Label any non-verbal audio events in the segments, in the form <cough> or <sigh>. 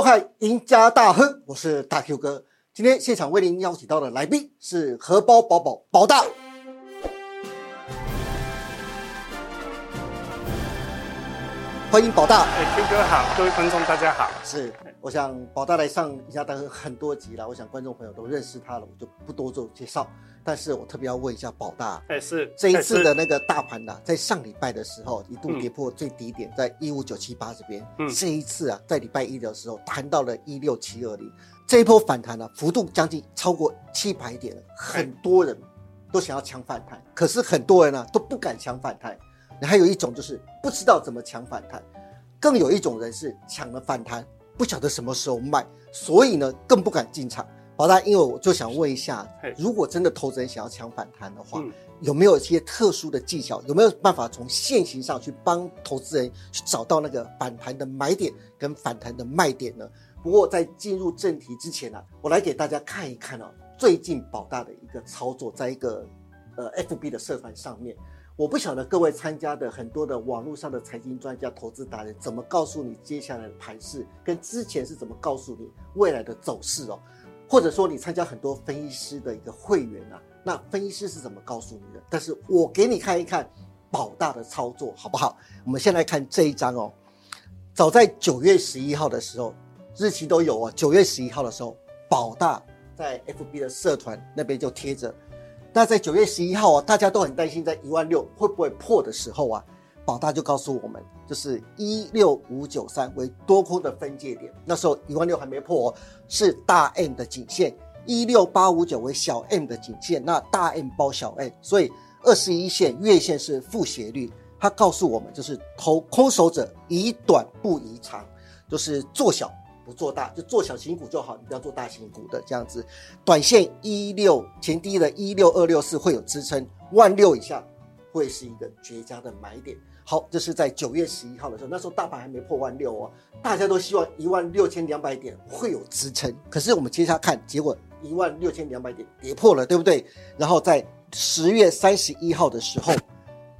欢迎收看《赢家大亨》，我是大 Q 哥。今天现场为您邀请到的来宾是荷包宝宝宝大。欢迎宝大。哎，Q 哥好，各位观众大家好。是，我想宝大来上《一下大亨》很多集了，我想观众朋友都认识他了，我就不多做介绍。但是我特别要问一下宝大，哎，是这一次的那个大盘呐、在上礼拜的时候一度跌破最低点，在一五九七八这边。嗯这一次啊，在礼拜一的时候弹到了一六七二零，这一波反弹啊，幅度将近超过七百点了，很多人都想要抢反弹，可是很多人呢、都不敢抢反弹。还有一种就是不知道怎么抢反弹，更有一种人是抢了反弹，不晓得什么时候卖，所以呢更不敢进场。宝大，因为我就想问一下，如果真的投资人想要抢反弹的话，嗯有没有一些特殊的技巧？有没有办法从现行上去帮投资人去找到那个反弹的买点跟反弹的卖点呢？不过在进入正题之前呢、啊，我来给大家看一看哦，最近宝大的一个操作，在一个呃 FB 的社团上面。我不晓得各位参加的很多的网络上的财经专家、投资达人怎么告诉你接下来的盘势，跟之前是怎么告诉你未来的走势哦，或者说你参加很多分析师的一个会员啊，那分析师是怎么告诉你的？但是我给你看一看宝大的操作好不好？我们先来看这一张哦，早在九月十一号的时候，日期都有哦。九月十一号的时候，宝大在 FB 的社团那边就贴着。那在九月十一号啊，大家都很担心在一万六会不会破的时候啊，宝大就告诉我们，就是一六五九三为多空的分界点。那时候一万六还没破哦，是大 M 的颈线，一六八五九为小 M 的颈线，那大 M 包小 M，所以二十一线月线是负斜率。它告诉我们，就是投空手者以短不宜长，就是做小不做大，就做小型股就好，你不要做大型股的这样子。短线一六前低的一六二六四会有支撑，万六以下会是一个绝佳的买点。好，这是在九月十一号的时候，那时候大盘还没破万六哦，大家都希望一万六千两百点会有支撑。可是我们接下来看，结果一万六千两百点跌破了，对不对？然后在十月三十一号的时候，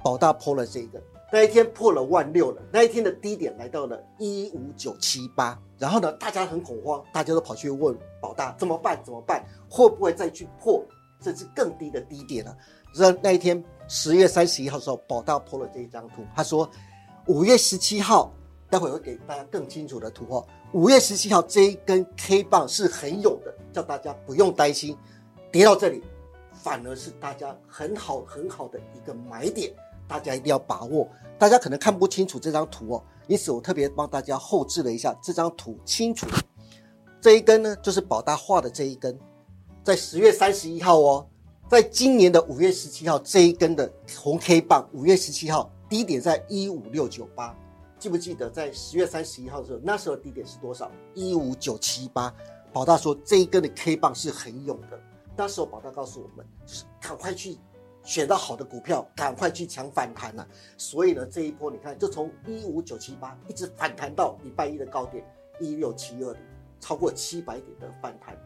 宝大破了这个，那一天破了万六了，那一天的低点来到了一五九七八，然后呢，大家很恐慌，大家都跑去问保大怎么办？怎么办？会不会再去破甚至更低的低点呢、那那一天十月三十一号的时候，保大破了这一张图，他说五月十七号，待会会给大家更清楚的图哦。五月十七号这一根 K 棒是很勇的，叫大家不用担心，跌到这里反而是大家很好很好的一个买点。大家一定要把握。大家可能看不清楚这张图哦，因此我特别帮大家后置了一下这张图，清楚。这一根呢，就是宝大画的这一根，在十月三十一号哦，在今年的五月十七号这一根的红 K 棒，五月十七号低点在一五六九八，记不记得在十月三十一号的时候，那时候低点是多少？一五九七八。宝大说这一根的 K 棒是很勇的，那时候宝大告诉我们，就是赶快去选到好的股票，赶快去抢反弹呐、所以呢，这一波你看，就从一五九七八一直反弹到礼拜一的高点一六七二零，超过七百点的反弹。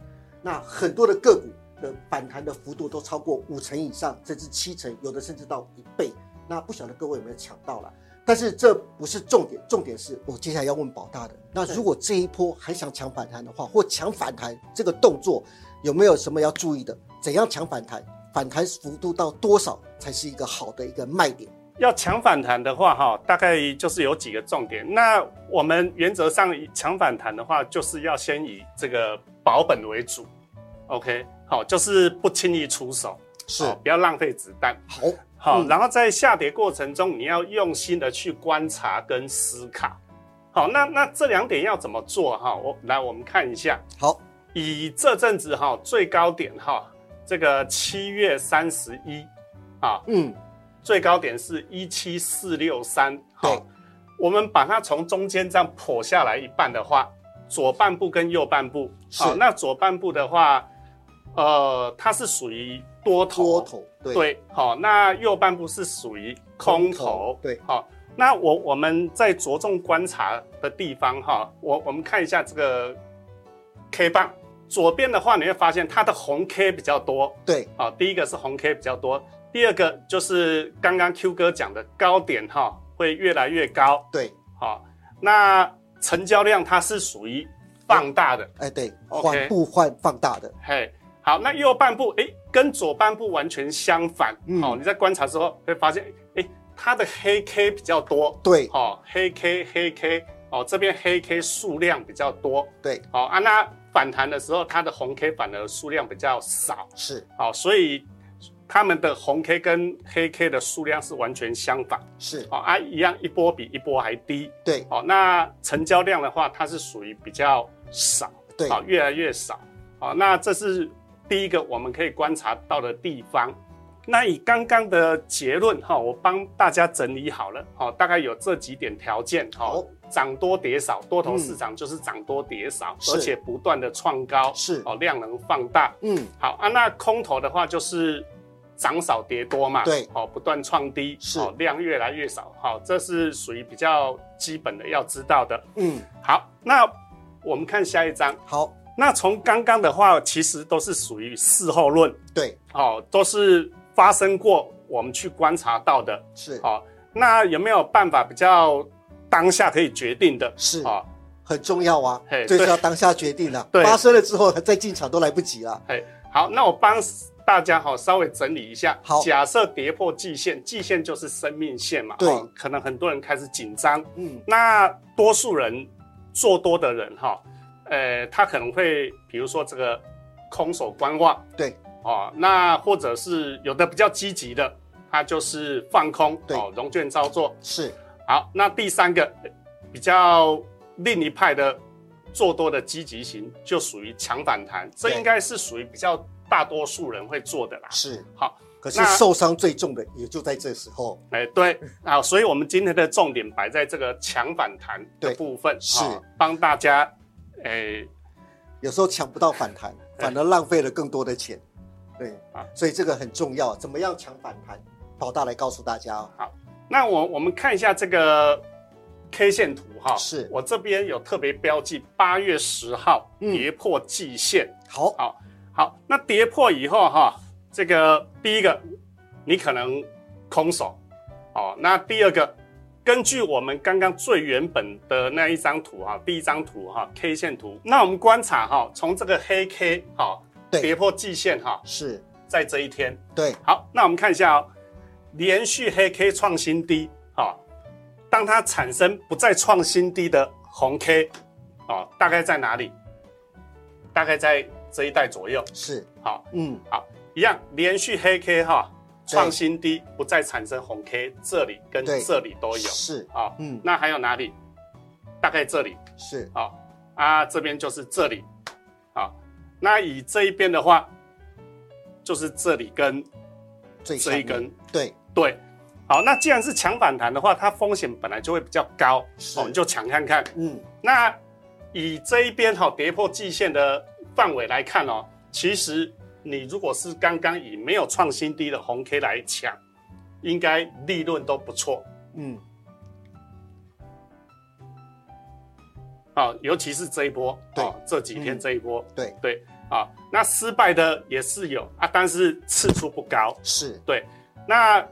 那很多的个股的反弹的幅度都超过五成以上，甚至七成，有的甚至到一倍。那不晓得各位有没有抢到了？但是这不是重点，重点是我接下来要问宝大的。那如果这一波还想抢反弹的话，或抢反弹这个动作有没有什么要注意的？怎样抢反弹？反弹幅度到多少才是一个好的一个卖点？要强反弹的话，哈，大概就是有几个重点。那我们原则上强反弹的话，就是要先以这个保本为主，OK，好，就是不轻易出手，是不要浪费子弹。好，好，嗯然后在下跌过程中，你要用心的去观察跟思考。好，那那这两点要怎么做哈？我来我们看一下，好，以这阵子哈最高点哈，这个七月三十一，啊，嗯，最高点是一七四六三，对。好，我们把它从中间这样剖下来一半的话，左半部跟右半部，是。好，那左半部的话，呃，它是属于多头，多头，对，对，好，那右半部是属于空头，对，好，那我我们在着重观察的地方哈，我我们看一下这个 K 棒，左边的话你会发现它的红 K 比较多，对，啊，第一个是红 K 比较多，第二个就是刚刚 Q 哥讲的高点哈会越来越高，对，好，那成交量它是属于放大的，哎，对缓步换放大的，嘿，好，那右半部哎跟左半部完全相反，嗯。哦，你在观察之后会发现，哎，它的黑 K 比较多，对。哦，黑 K 黑 K，哦，这边黑 K 数量比较多，对，哦啊，那反弹的时候它的红 K 反而数量比较少，是。哦，所以他们的红 K 跟黑 K 的数量是完全相反，是，哦啊，一样一波比一波还低，对。哦，那成交量的话，它是属于比较少，对。好、越来越少。好、那这是第一个我们可以观察到的地方。那以刚刚的结论哈、我帮大家整理好了，好、大概有这几点条件，哈、好。涨多跌少，多头市场就是涨多跌少，是。而且不断的创高，是。哦，量能放大。嗯，好啊，那空头的话就是涨少跌多嘛，对。哦，不断创低，是。哦，量越来越少，好、这是属于比较基本的要知道的。嗯，好，那我们看下一章。好，那从刚刚的话，其实都是属于事后论，对，哦，都是发生过我们去观察到的，是，哦。那有没有办法比较当下可以决定的？是，哦，很重要啊嘿，这是要当下决定了，对发生了之后再进场都来不及了，哎，好，那我帮大家哈、稍微整理一下。好假设跌破季线，季线就是生命线嘛，对哦可能很多人开始紧张。嗯，那多数人做多的人哈、呃，他可能会比如说这个空手观望对，哦，那或者是有的比较积极的，它就是放空对。哦，融券操作。是，好，那第三个比较另一派的做多的积极型，就属于强反弹，这应该是属于比较大多数人会做的啦。是，好，可是受伤最重的也就在这时候，哎，对啊，所以我们今天的重点摆在这个强反弹的部分，是。啊帮大家，哎，有时候抢不到反弹，反而浪费了更多的钱，对。啊，所以这个很重要，怎么样抢反弹？宝大来告诉大家哦，那我我们看一下这个 K 线图哈，是。我这边有特别标记，八月十号嗯。跌破季线，好，好，好，那跌破以后哈，这个第一个你可能空手，哦，那第二个，根据我们刚刚最原本的那一张图哈，第一张图哈 K 线图，那我们观察哈，从这个黑 K 哈对跌破季线哈，是，在这一天，对，好，那我们看一下哦，连续黑 K 创新低，哈、当它产生不再创新低的红 K，哦，大概在哪里？大概在这一带左右，是，好、嗯，好，一样连续黑 K 哈、创新低不再产生红 K，这里跟这里都有，是，啊、嗯，那还有哪里？大概这里，是，好、啊，这边就是这里，好、那以这一边的话，就是这里跟这一根，对，对，好，那既然是强反弹的话，它风险本来就会比较高，是。哦，你就抢看看。嗯，那以这一边哈、跌破季线的范围来看哦，其实你如果是刚刚以没有创新低的红 K 来抢，应该利润都不错。嗯，好、尤其是这一波，对。哦，这几天嗯。这一波，对，对啊、那失败的也是有啊，但是次数不高。是，对，那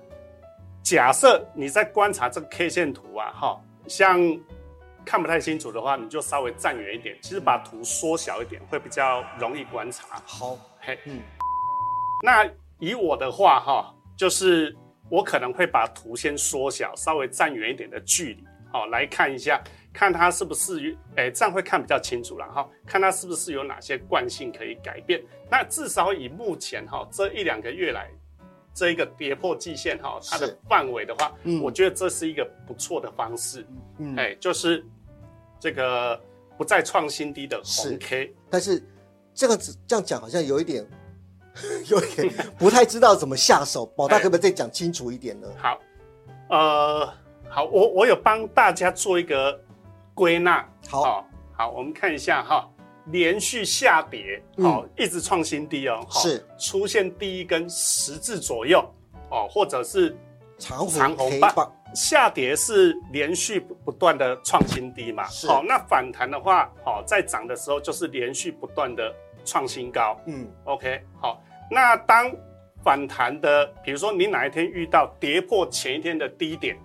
假设你在观察这个 K 线图啊，哈，像看不太清楚的话，你就稍微站远一点，其实把图缩小一点会比较容易观察。好，嘿，嗯，那以我的话哈，就是我可能会把图先缩小，稍微站远一点的距离，好来看一下，看它是不是有，哎，这样会看比较清楚了哈，看它是不是有哪些惯性可以改变。那至少以目前哈这一两个月来。这一个跌破季线哈，它的是范围的话，嗯我觉得这是一个不错的方式。嗯，哎、就是这个不再创新低的是红 K，但是这样子这样讲好像有一点，<laughs> 有一点不太知道怎么下手。宝大 <laughs> 哎可不可以再讲清楚一点呢？好，呃，好，我我有帮大家做一个归纳。好，哦，好，我们看一下哈，连续下跌，哦，一直创新低哦，哦是。出现第一根十字左右，哦，或者是长红长红棒。棒，下跌是连续不不断的创新低嘛，是。好、那反弹的话，好、在涨的时候就是连续不断的创新高。嗯，，OK，好，那当反弹的，比如说你哪一天遇到跌破前一天的低点，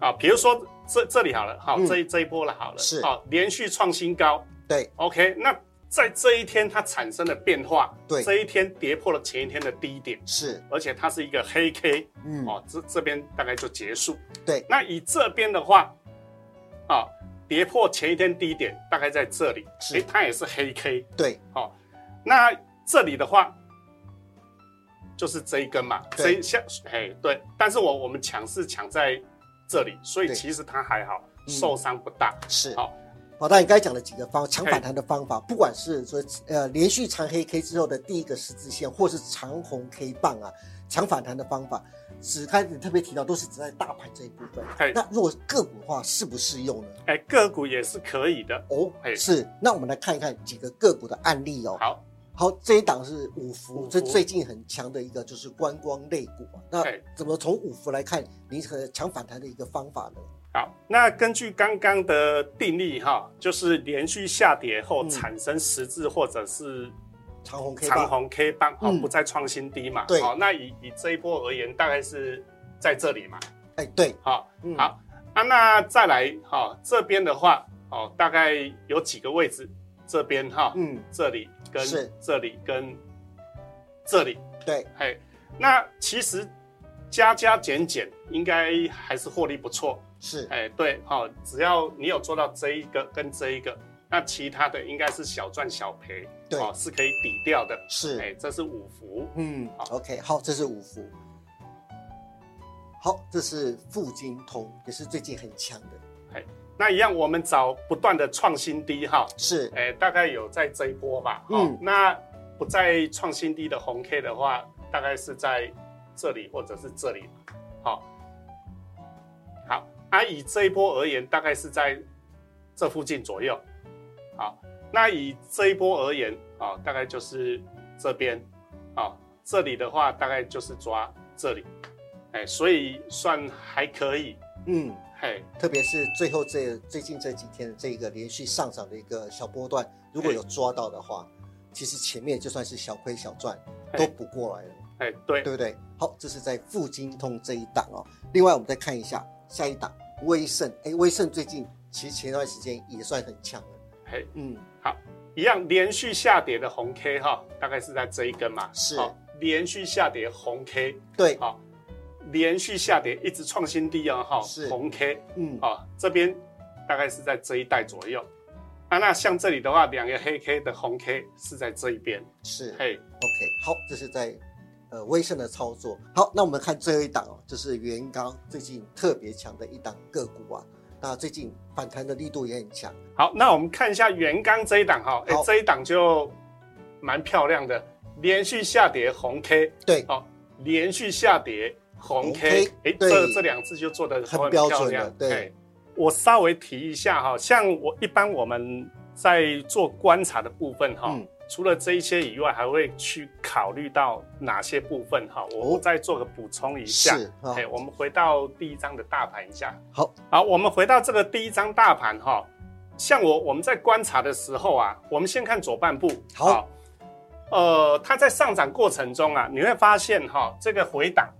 啊，比如说这这里好了，好，嗯。这一这一波了好了，是。好，连续创新高。对，OK，那在这一天它产生了变化，对。这一天跌破了前一天的低点，是，而且它是一个黑 K，嗯。哦，这这边大概就结束。对。那以这边的话，啊，跌破前一天低点，大概在这里，是。诶它也是黑 K，对。哦，那这里的话，就是这一根嘛，这对一下，哎，对，但是我我们抢是抢在这里，所以其实它还好，嗯受伤不大。是。好，宝大，你刚才讲了几个方强反弹的方法，不管是说呃连续长黑 K 之后的第一个十字线，或是长红 K 棒啊，强反弹的方法，只开始特别提到都是只在大盘这一部分嘿。那如果个股的话，适不适用呢？哎，个股也是可以的。哦，嘿是。那我们来看一看几个个股的案例哦。好，好，这一档是五福，这最近很强的一个就是观光类股啊。那怎么从五福来看，你可强反弹的一个方法呢？好，那根据刚刚的定律哈，就是连续下跌后嗯产生十字或者是长红 K 棒，长红 K 棒，好，嗯不再创新低嘛。对好，那以以这一波而言，大概是在这里嘛。哎，对，好，嗯好啊，那再来哈，这边的话，哦，大概有几个位置，这边哈，嗯，这里跟是。这里跟这里，对，嘿，那其实加加减减应该还是获利不错，是，哎，对，好，只要你有做到这一个跟这一个，那其他的应该是小赚小赔，对哦，是可以抵掉的，是。哎，这是五福，嗯。好，OK，好，这是五福。好，这是富金通，也是最近很强的，那一样我们找不断的创新低哈，是，哎，大概有在这一波吧。嗯嗯，那不在创新低的红 K 的话，大概是在这里或者是这里。好，好，啊，以这一波而言，大概是在这附近左右。好，那以这一波而言，啊，大概就是这边。啊，这里的话大概就是抓这里。哎，所以算还可以。嗯，嘿，特别是最后这最近这几天的这个连续上涨的一个小波段，如果有抓到的话，其实前面就算是小亏小赚都补过来了，哎，对，对不对？好，这是在富金通这一档哦。另外，我们再看一下下一档威盛，哎，威盛最近其实前段时间也算很强了，嘿。嗯，好一样连续下跌的红 K 哈，大概是在这一根嘛，是。好连续下跌红 K 对，好，连续下跌一直创新低啊哈是，红 K 嗯，啊这边大概是在这一带左右。啊，那像这里的话，两个黑 K 的红 K 是在这一边，是。嘿，OK，好，这是在呃威盛的操作。好，那我们看最后一档哦，这是元刚最近特别强的一档个股啊。那最近反弹的力度也很强，好，那我们看一下元刚这一档哈，哎好这一档就蛮漂亮的，连续下跌红 K 对，好，连续下跌红红 K，K，哎，这这两次就做的很标准的对我稍微提一下哈，像我一般我们在做观察的部分哈，嗯除了这一些以外，还会去考虑到哪些部分哈？我哦再做个补充一下。是啊哎，我们回到第一张的大盘一下。好，好，我们回到这个第一张大盘哈，像我我们在观察的时候啊，我们先看左半部。好呃，它在上涨过程中啊，你会发现哈，这个回档，哎，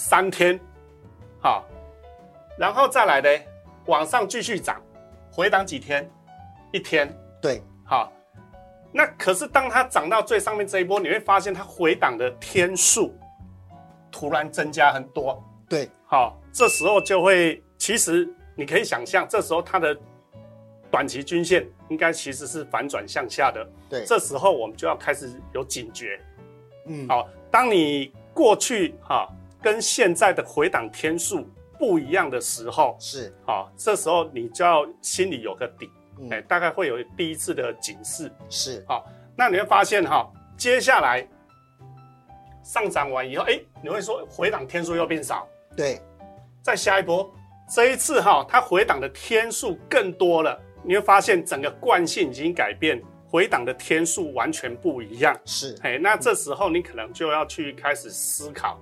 三天，好，然后再来呢，往上继续涨，回档几天？一天，对，好。那可是当它涨到最上面这一波，你会发现它回档的天数突然增加很多，对，好，这时候就会，其实你可以想象，这时候它的短期均线应该其实是反转向下的，对，这时候我们就要开始有警觉。嗯，好，当你过去哈、跟现在的回档天数不一样的时候，是，好，这时候你就要心里有个底，嗯。哎、大概会有第一次的警示。是。好，那你会发现哈、接下来上涨完以后，哎、你会说回档天数又变少，对，再下一波，这一次哈、它回档的天数更多了，你会发现整个惯性已经改变，回档的天数完全不一样。是，哎，那这时候你可能就要去开始思考，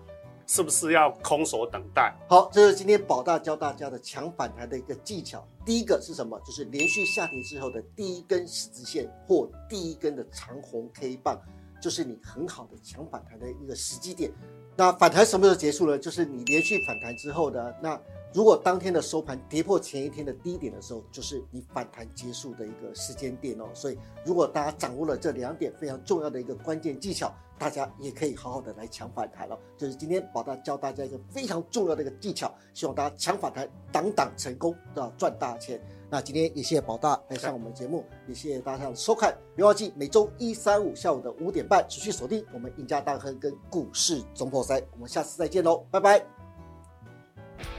是不是要空手等待？好，这是今天宝大教大家的强反弹的一个技巧。第一个是什么？就是连续下跌之后的第一根十字线或第一根的长红 K 棒，就是你很好的强反弹的一个时机点。那反弹什么时候结束呢？就是你连续反弹之后的，那如果当天的收盘跌破前一天的低点的时候，就是你反弹结束的一个时间点哦。所以，如果大家掌握了这两点非常重要的一个关键技巧，大家也可以好好的来抢反弹了。就是今天宝大教大家一个非常重要的一个技巧，希望大家抢反弹，挡挡成功，都要赚大钱。那今天也谢谢宝大来上我们的节目，也谢谢大家的收看。别忘记每周一、三、五下午的五点半持续锁定我们赢家大亨跟股市总破三。我们下次再见喽，拜拜。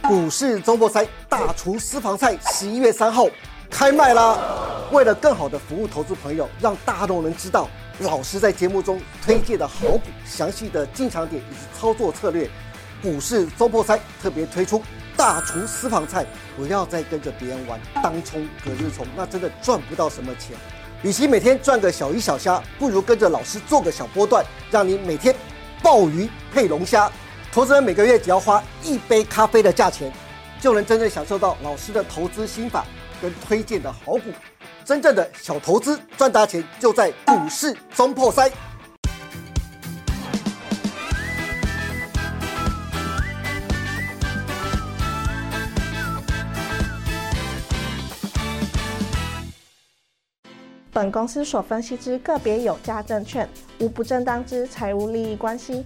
股市周末三大厨私房菜十一月三号开卖啦！为了更好的服务投资朋友，让大家都能知道老师在节目中推荐的好股、详细的进场点以及操作策略，股市周末三特别推出大厨私房菜。不要再跟着别人玩当冲、隔日冲，那真的赚不到什么钱。与其每天赚个小鱼小虾，不如跟着老师做个小波段，让你每天鲍鱼配龙虾。投资人每个月只要花一杯咖啡的价钱，就能真正享受到老师的投资心法跟推荐的好股。真正的小投资赚大钱，就在股市中破塞。本公司所分析之个别有价证券，无不正当之财务利益关系。